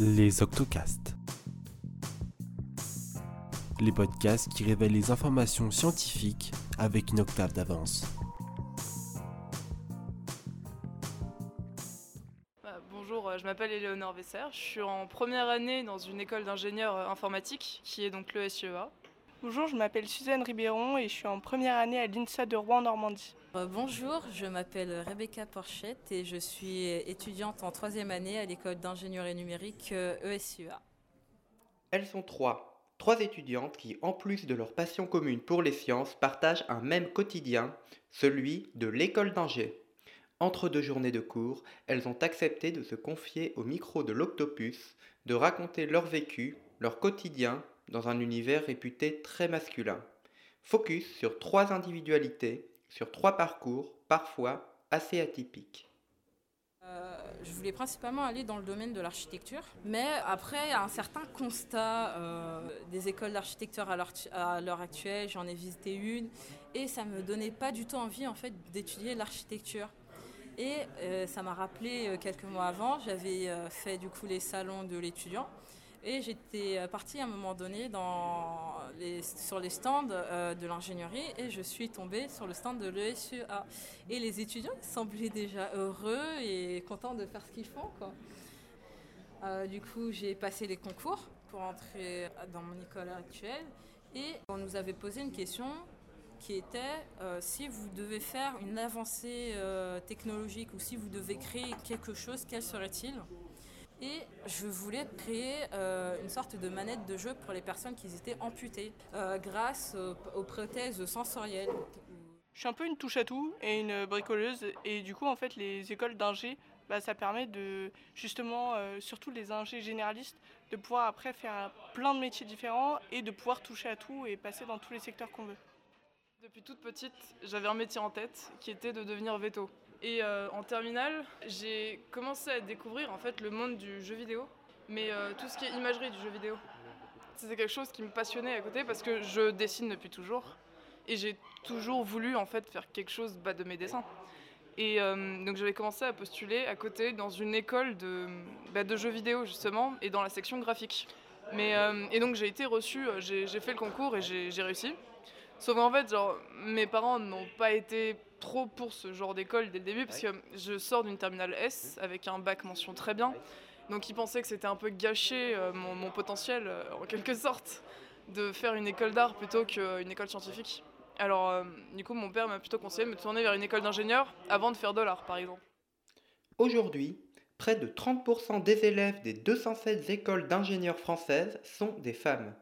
Les Octocasts. Les podcasts qui révèlent les informations scientifiques avec une octave d'avance. Bah, bonjour, euh, je m'appelle Éléonore Vesser. Je suis en première année dans une école d'ingénieurs euh, informatiques qui est donc le SEA. Bonjour, je m'appelle Suzanne Ribéron et je suis en première année à l'INSA de Rouen Normandie. Euh, bonjour, je m'appelle Rebecca Porchette et je suis étudiante en troisième année à l'école d'ingénierie numérique ESUA. Elles sont trois. Trois étudiantes qui, en plus de leur passion commune pour les sciences, partagent un même quotidien, celui de l'école d'Angers. Entre deux journées de cours, elles ont accepté de se confier au micro de l'Octopus, de raconter leur vécu, leur quotidien, dans un univers réputé très masculin. Focus sur trois individualités, sur trois parcours, parfois assez atypiques. Euh, je voulais principalement aller dans le domaine de l'architecture, mais après un certain constat euh, des écoles d'architecture à l'heure actuelle, j'en ai visité une et ça me donnait pas du tout envie en fait d'étudier l'architecture. Et euh, ça m'a rappelé quelques mois avant, j'avais fait du coup les salons de l'étudiant et j'étais euh, partie à un moment donné sur les stands euh, de l'ingénierie et je suis tombée sur le stand de l'ESUA. Et les étudiants semblaient déjà heureux et contents de faire ce qu'ils font. Euh, du coup, j'ai passé les concours pour entrer dans mon école actuelle et on nous avait posé une question qui était si vous devez faire une avancée technologique ou si vous devez créer quelque chose, quel serait-il? Et je voulais créer euh, une sorte de manette de jeu pour les personnes qui étaient amputées euh, grâce aux, prothèses sensorielles. Je suis un peu une touche à tout et une bricoleuse et du coup en fait les écoles d'ingé bah, ça permet de justement euh, surtout les ingés généralistes de pouvoir après faire plein de métiers différents et de pouvoir toucher à tout et passer dans tous les secteurs qu'on veut. Depuis toute petite, j'avais un métier en tête qui était de devenir veto. Et euh, en terminale, j'ai commencé à découvrir en fait le monde du jeu vidéo, mais euh, tout ce qui est imagerie du jeu vidéo. C'était quelque chose qui me passionnait à côté parce que je dessine depuis toujours et j'ai toujours voulu en fait faire quelque chose bah, de mes dessins. Et euh, donc j'avais commencé à postuler à côté dans une école de, bah, jeux vidéo justement et dans la section graphique. Mais, et donc j'ai été reçue, j'ai fait le concours et j'ai réussi. Sauf qu'en fait, genre, mes parents n'ont pas été trop pour ce genre d'école dès le début, parce que je sors d'une terminale S avec un bac mention très bien. Donc ils pensaient que c'était un peu gâché euh, mon, potentiel, euh, en quelque sorte, de faire une école d'art plutôt qu'une école scientifique. Alors, euh, du coup, mon père m'a plutôt conseillé de me tourner vers une école d'ingénieur avant de faire de l'art, par exemple. Aujourd'hui, près de 30% des élèves des 216 écoles d'ingénieurs françaises sont des femmes.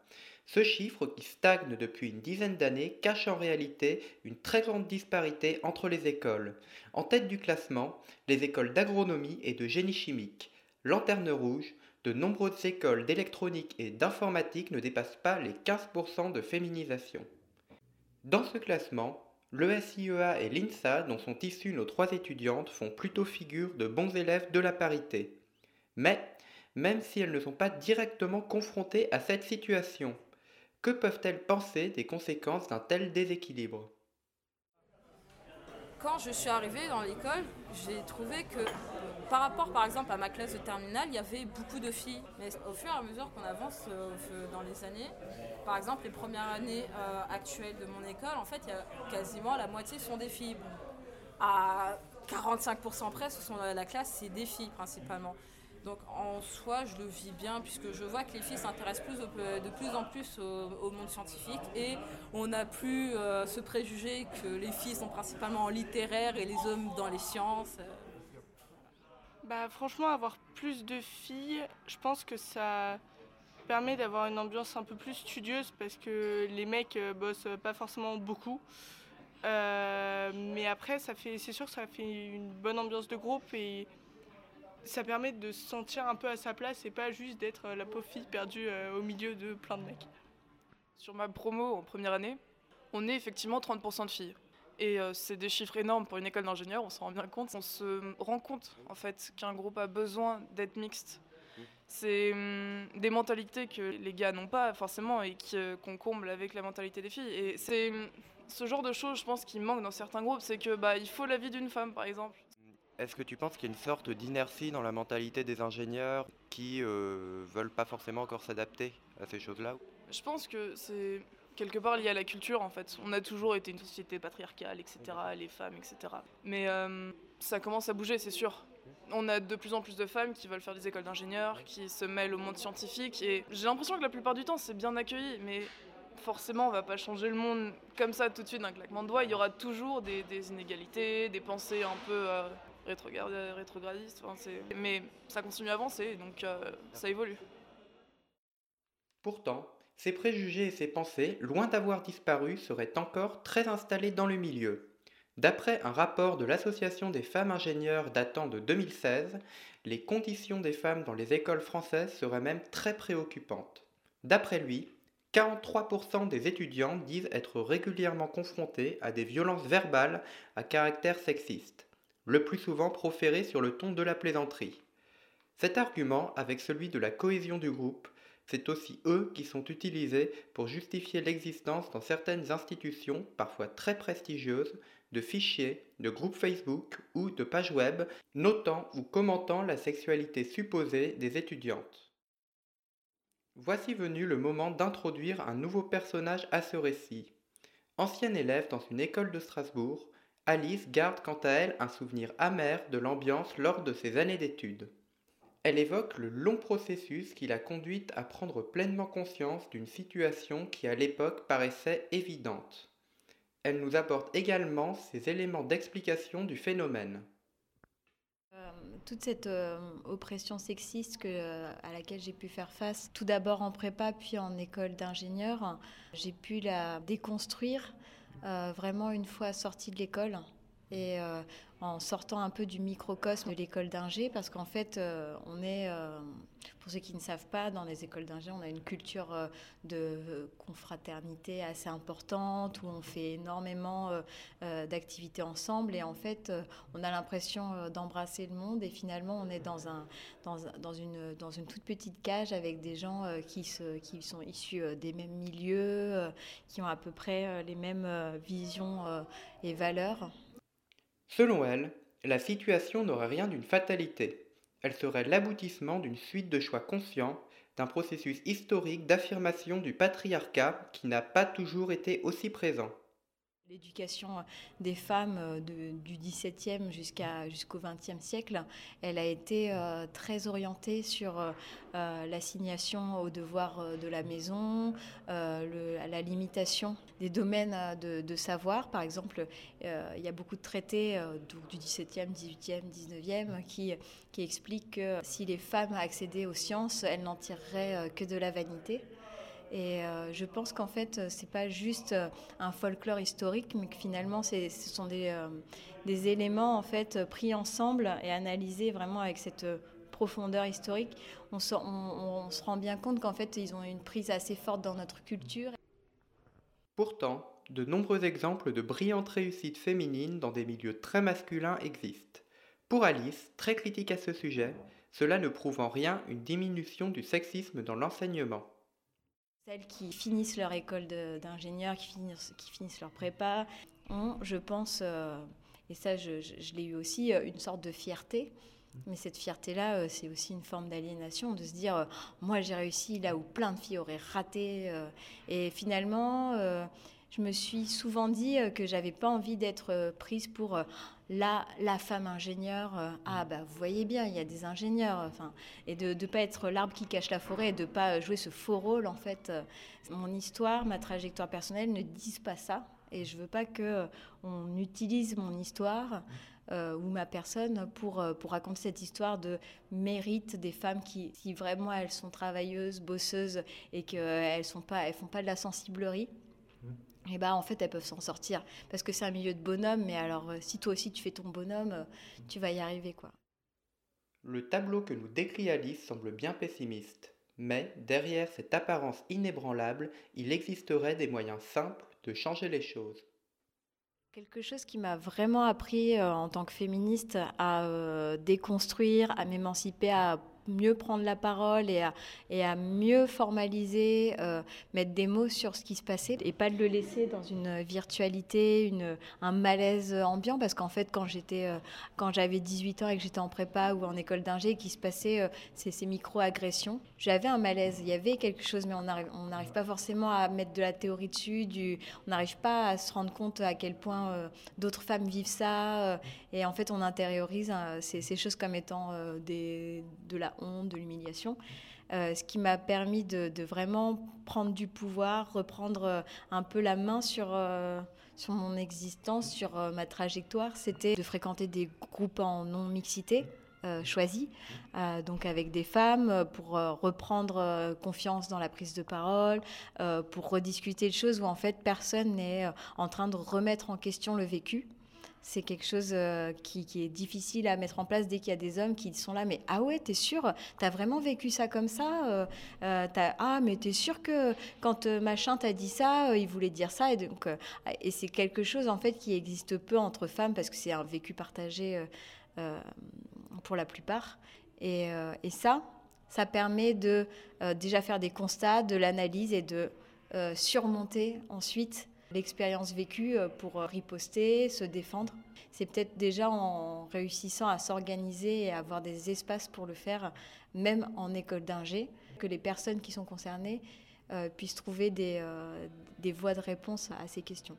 Ce chiffre, qui stagne depuis une dizaine d'années, cache en réalité une très grande disparité entre les écoles. En tête du classement, les écoles d'agronomie et de génie chimique. Lanterne rouge, de nombreuses écoles d'électronique et d'informatique ne dépassent pas les 15% de féminisation. Dans ce classement, le SIEA et l'INSA, dont sont issues nos trois étudiantes, font plutôt figure de bons élèves de la parité. Mais, même si elles ne sont pas directement confrontées à cette situation, que peuvent-elles penser des conséquences d'un tel déséquilibre? Quand je suis arrivée dans l'école, j'ai trouvé que par rapport par exemple à ma classe de terminale, il y avait beaucoup de filles. Mais au fur et à mesure qu'on avance euh, dans les années, par exemple les premières années euh, actuelles de mon école, en fait, il y a quasiment la moitié sont des filles. à 45% près, ce sont la classe, c'est des filles principalement. Donc en soi, je le vis bien puisque je vois que les filles s'intéressent plus de plus en plus au, monde scientifique et on n'a plus euh, ce préjugé que les filles sont principalement en littéraire et les hommes dans les sciences. Bah franchement, avoir plus de filles, je pense que ça permet d'avoir une ambiance un peu plus studieuse parce que les mecs euh, bossent pas forcément beaucoup. Euh, mais après, c'est sûr, ça fait une bonne ambiance de groupe et ça permet de se sentir un peu à sa place et pas juste d'être la pauvre fille perdue euh, au milieu de plein de mecs. Sur ma promo en première année, on est effectivement 30% de filles. Et euh, c'est des chiffres énormes pour une école d'ingénieurs, on s'en rend bien compte. On se rend compte en fait qu'un groupe a besoin d'être mixte. C'est hum, des mentalités que les gars n'ont pas forcément et euh, qu'on comble avec la mentalité des filles. Et c'est hum, ce genre de choses, je pense, qui manque dans certains groupes, c'est que bah, il faut l'avis d'une femme, par exemple. Est-ce que tu penses qu'il y a une sorte d'inertie dans la mentalité des ingénieurs qui euh, veulent pas forcément encore s'adapter à ces choses-là? Je pense que c'est quelque part lié à la culture en fait. On a toujours été une société patriarcale, etc., les femmes, etc. Mais euh, ça commence à bouger, c'est sûr. On a de plus en plus de femmes qui veulent faire des écoles d'ingénieurs, qui se mêlent au monde scientifique, et j'ai l'impression que la plupart du temps c'est bien accueilli, mais forcément on va pas changer le monde comme ça tout de suite d'un claquement de doigts. Il y aura toujours des, inégalités, des pensées un peu euh, rétrogradistes, mais ça continue à avancer, donc euh, ça évolue. Pourtant, ces préjugés et ces pensées, loin d'avoir disparu, seraient encore très installés dans le milieu. D'après un rapport de l'Association des femmes ingénieurs datant de 2016, les conditions des femmes dans les écoles françaises seraient même très préoccupantes. D'après lui, 43% des étudiants disent être régulièrement confrontés à des violences verbales à caractère sexiste, le plus souvent proférées sur le ton de la plaisanterie. Cet argument, avec celui de la cohésion du groupe, c'est aussi eux qui sont utilisés pour justifier l'existence dans certaines institutions, parfois très prestigieuses, de fichiers, de groupes Facebook ou de pages web, notant ou commentant la sexualité supposée des étudiantes. Voici venu le moment d'introduire un nouveau personnage à ce récit. Ancienne élève dans une école de Strasbourg, Alice garde quant à elle un souvenir amer de l'ambiance lors de ses années d'études. Elle évoque le long processus qui l'a conduite à prendre pleinement conscience d'une situation qui à l'époque paraissait évidente. Elle nous apporte également ces éléments d'explication du phénomène. Euh, toute cette euh, oppression sexiste que, à laquelle j'ai pu faire face, tout d'abord en prépa, puis en école d'ingénieur, j'ai pu la déconstruire euh, vraiment une fois sortie de l'école. Et en sortant un peu du microcosme de l'école d'ingé, parce qu'en fait, euh, on est, euh, pour ceux qui ne savent pas, dans les écoles d'ingé, on a une culture euh, de confraternité assez importante, où on fait énormément d'activités ensemble, et en fait, on a l'impression d'embrasser le monde, et finalement, on est dans, un, dans, dans, une, toute petite cage avec des gens qui sont issus des mêmes milieux, qui ont à peu près les mêmes visions et valeurs. Selon elle, la situation n'aurait rien d'une fatalité. Elle serait l'aboutissement d'une suite de choix conscients, d'un processus historique d'affirmation du patriarcat qui n'a pas toujours été aussi présent. L'éducation des femmes euh, du XVIIe jusqu'à, jusqu'au XXe siècle, elle a été euh, très orientée sur euh, l'assignation aux devoirs de la maison, la limitation des domaines de, savoir. Par exemple, il y a beaucoup de traités du XVIIe, XVIIIe, XIXe qui, qui expliquent que si les femmes accédaient aux sciences, elles n'en tireraient que de la vanité. Et euh, je pense qu'en fait, euh, c'est pas juste euh, un folklore historique, mais que finalement, ce sont des, éléments en fait pris ensemble et analysés vraiment avec cette profondeur historique. On, se rend bien compte qu'en fait, ils ont une prise assez forte dans notre culture. Pourtant, de nombreux exemples de brillantes réussites féminines dans des milieux très masculins existent. Pour Alice, très critique à ce sujet, cela ne prouve en rien une diminution du sexisme dans l'enseignement. Celles qui finissent leur école d'ingénieur, qui finissent, qui finissent leur prépa, ont, je pense, euh, et ça je, l'ai eu aussi, euh, une sorte de fierté. Mais cette fierté-là, euh, c'est aussi une forme d'aliénation, de se dire, moi j'ai réussi là où plein de filles auraient raté. et finalement, je me suis souvent dit que j'avais pas envie d'être prise pour la, la femme ingénieure, euh, ah bah vous voyez bien, il y a des ingénieurs, enfin, et de ne pas être l'arbre qui cache la forêt, et de ne pas jouer ce faux rôle en fait. Euh, mon histoire, ma trajectoire personnelle ne disent pas ça, et je veux pas que euh, on utilise mon histoire ou ma personne pour, pour raconter cette histoire de mérite des femmes qui, si vraiment elles sont travailleuses, bosseuses et qu'elles ne font pas de la sensiblerie et eh bah ben, en fait elles peuvent s'en sortir parce que c'est un milieu de bonhomme mais alors euh, si toi aussi tu fais ton bonhomme euh, tu vas y arriver quoi. Le tableau que nous décrit Alice semble bien pessimiste mais derrière cette apparence inébranlable il existerait des moyens simples de changer les choses. Quelque chose qui m'a vraiment appris euh, en tant que féministe à déconstruire, à m'émanciper, à mieux prendre la parole et à, et à mieux formaliser, euh, mettre des mots sur ce qui se passait et pas de le laisser dans une virtualité, une, un malaise ambiant. Parce qu'en fait quand j'étais euh, quand j'avais 18 ans et que j'étais en prépa ou en école d'ingé qui se passait euh, ces, ces micro-agressions, j'avais un malaise, il y avait quelque chose mais on n'arrive pas forcément à mettre de la théorie dessus, du, on n'arrive pas à se rendre compte à quel point d'autres femmes vivent ça et en fait on intériorise ces, ces choses comme étant des, de la honte, de l'humiliation. Euh, ce qui m'a permis de, vraiment prendre du pouvoir, reprendre euh, un peu la main sur, euh, sur mon existence, sur ma trajectoire, c'était de fréquenter des groupes en non-mixité. choisis, donc avec des femmes, pour reprendre confiance dans la prise de parole, pour rediscuter de choses où en fait personne n'est en train de remettre en question le vécu. C'est quelque chose euh, qui, est difficile à mettre en place dès qu'il y a des hommes qui sont là. Mais ah ouais, t'es sûr? T'as vraiment vécu ça comme ça Euh, euh, Ah, mais t'es sûr que quand machin t'a dit ça, il voulait dire ça Et, donc, et c'est quelque chose en fait qui existe peu entre femmes parce que c'est un vécu partagé pour la plupart. Et, et ça, ça permet de déjà faire des constats, de l'analyse et de surmonter ensuite l'expérience vécue euh, pour euh, riposter, se défendre. C'est peut-être déjà en réussissant à s'organiser et à avoir des espaces pour le faire, même en école d'ingé, que les personnes qui sont concernées euh, puissent trouver des, des voies de réponse à ces questions.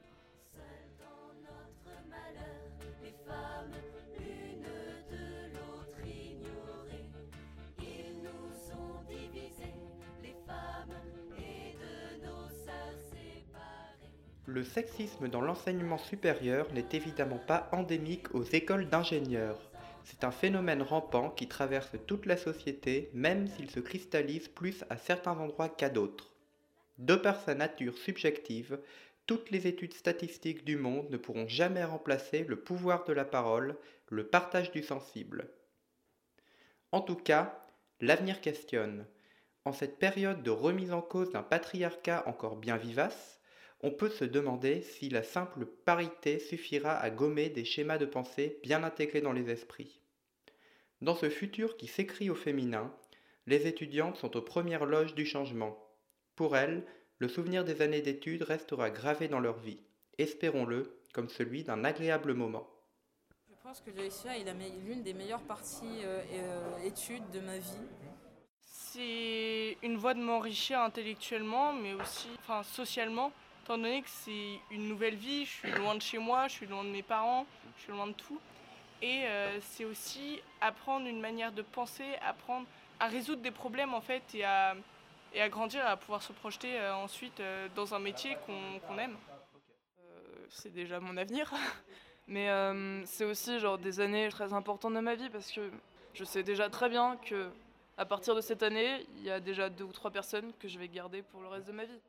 Le sexisme dans l'enseignement supérieur n'est évidemment pas endémique aux écoles d'ingénieurs. C'est un phénomène rampant qui traverse toute la société, même s'il se cristallise plus à certains endroits qu'à d'autres. De par sa nature subjective, toutes les études statistiques du monde ne pourront jamais remplacer le pouvoir de la parole, le partage du sensible. En tout cas, l'avenir questionne. En cette période de remise en cause d'un patriarcat encore bien vivace, on peut se demander si la simple parité suffira à gommer des schémas de pensée bien intégrés dans les esprits. Dans ce futur qui s'écrit au féminin, les étudiantes sont aux premières loges du changement. Pour elles, le souvenir des années d'études restera gravé dans leur vie, espérons-le, comme celui d'un agréable moment. Je pense que le SEA est l'une des meilleures parties euh, euh, études de ma vie. C'est une voie de m'enrichir intellectuellement, mais aussi enfin, socialement, étant donné que c'est une nouvelle vie, je suis loin de chez moi, je suis loin de mes parents, je suis loin de tout. Et euh, c'est aussi apprendre une manière de penser, apprendre à résoudre des problèmes en fait et à, et à grandir, à pouvoir se projeter euh, ensuite euh, dans un métier qu'on aime. C'est déjà mon avenir. Mais c'est aussi genre des années très importantes de ma vie parce que je sais déjà très bien que à partir de cette année, il y a déjà deux ou trois personnes que je vais garder pour le reste de ma vie.